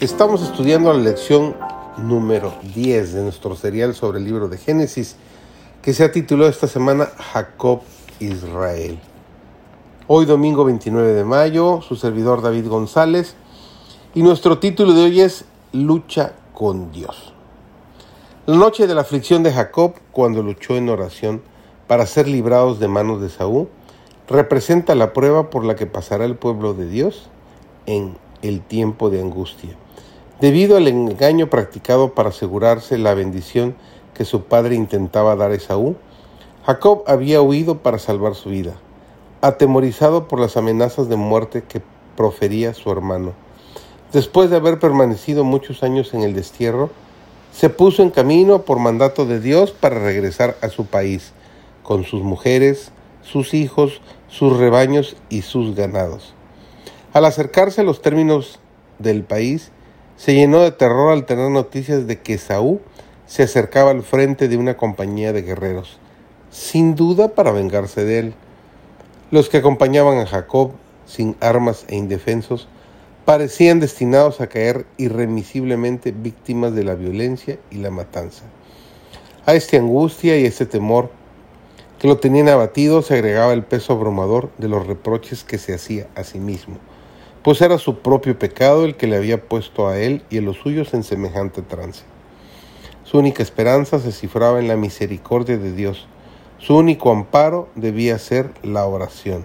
Estamos estudiando la lección número 10 de nuestro serial sobre el libro de Génesis, que se ha titulado esta semana Jacob Israel. Hoy domingo 29 de mayo, su servidor David González, y nuestro título de hoy es Lucha con Dios. La noche de la aflicción de Jacob, cuando luchó en oración para ser librados de manos de Saúl, representa la prueba por la que pasará el pueblo de Dios en el tiempo de angustia debido al engaño practicado para asegurarse la bendición que su padre intentaba dar a Esaú, Jacob había huido para salvar su vida, atemorizado por las amenazas de muerte que profería su hermano. Después de haber permanecido muchos años en el destierro, se puso en camino por mandato de Dios para regresar a su país, con sus mujeres, sus hijos, sus rebaños y sus ganados. Al acercarse a los términos del país, se llenó de terror al tener noticias de que Saúl se acercaba al frente de una compañía de guerreros, sin duda para vengarse de él. Los que acompañaban a Jacob, sin armas e indefensos, parecían destinados a caer irremisiblemente víctimas de la violencia y la matanza. A esta angustia y este temor que lo tenían abatido se agregaba el peso abrumador de los reproches que se hacía a sí mismo pues era su propio pecado el que le había puesto a él y a los suyos en semejante trance. Su única esperanza se cifraba en la misericordia de Dios. Su único amparo debía ser la oración.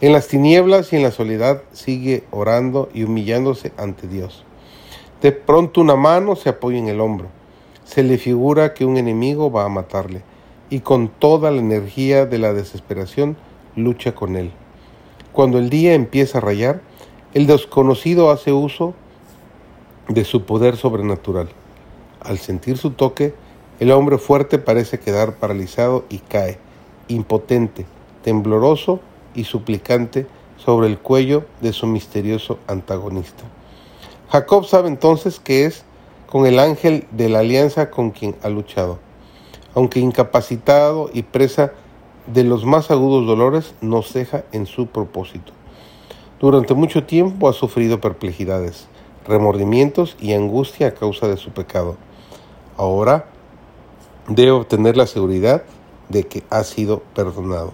En las tinieblas y en la soledad sigue orando y humillándose ante Dios. De pronto una mano se apoya en el hombro. Se le figura que un enemigo va a matarle y con toda la energía de la desesperación lucha con él. Cuando el día empieza a rayar, el desconocido hace uso de su poder sobrenatural. Al sentir su toque, el hombre fuerte parece quedar paralizado y cae, impotente, tembloroso y suplicante sobre el cuello de su misterioso antagonista. Jacob sabe entonces que es con el ángel de la alianza con quien ha luchado. Aunque incapacitado y presa de los más agudos dolores, no ceja en su propósito. Durante mucho tiempo ha sufrido perplejidades, remordimientos y angustia a causa de su pecado. Ahora debe obtener la seguridad de que ha sido perdonado.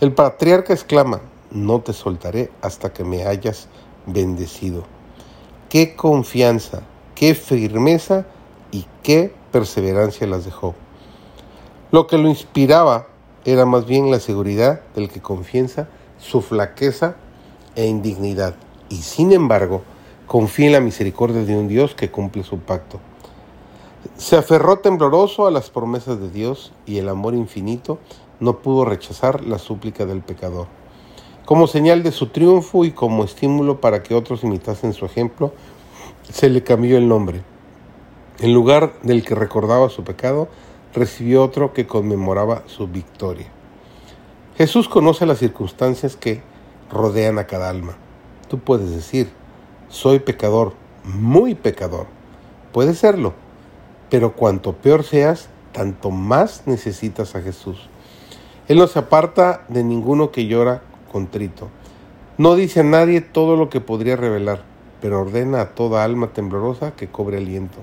El patriarca exclama, no te soltaré hasta que me hayas bendecido. Qué confianza, qué firmeza y qué perseverancia las dejó. Lo que lo inspiraba era más bien la seguridad del que confiesa su flaqueza e indignidad, y sin embargo confía en la misericordia de un Dios que cumple su pacto. Se aferró tembloroso a las promesas de Dios y el amor infinito no pudo rechazar la súplica del pecador. Como señal de su triunfo y como estímulo para que otros imitasen su ejemplo, se le cambió el nombre. En lugar del que recordaba su pecado, recibió otro que conmemoraba su victoria. Jesús conoce las circunstancias que rodean a cada alma. Tú puedes decir, soy pecador, muy pecador. Puede serlo, pero cuanto peor seas, tanto más necesitas a Jesús. Él no se aparta de ninguno que llora contrito. No dice a nadie todo lo que podría revelar, pero ordena a toda alma temblorosa que cobre aliento.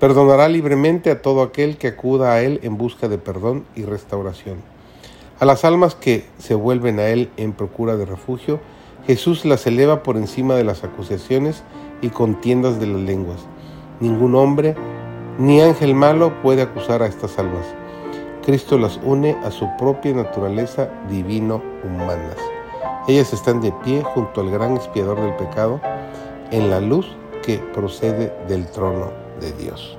Perdonará libremente a todo aquel que acuda a Él en busca de perdón y restauración. A las almas que se vuelven a Él en procura de refugio, Jesús las eleva por encima de las acusaciones y contiendas de las lenguas. Ningún hombre ni ángel malo puede acusar a estas almas. Cristo las une a su propia naturaleza divino-humanas. Ellas están de pie junto al gran expiador del pecado en la luz que procede del trono de Dios.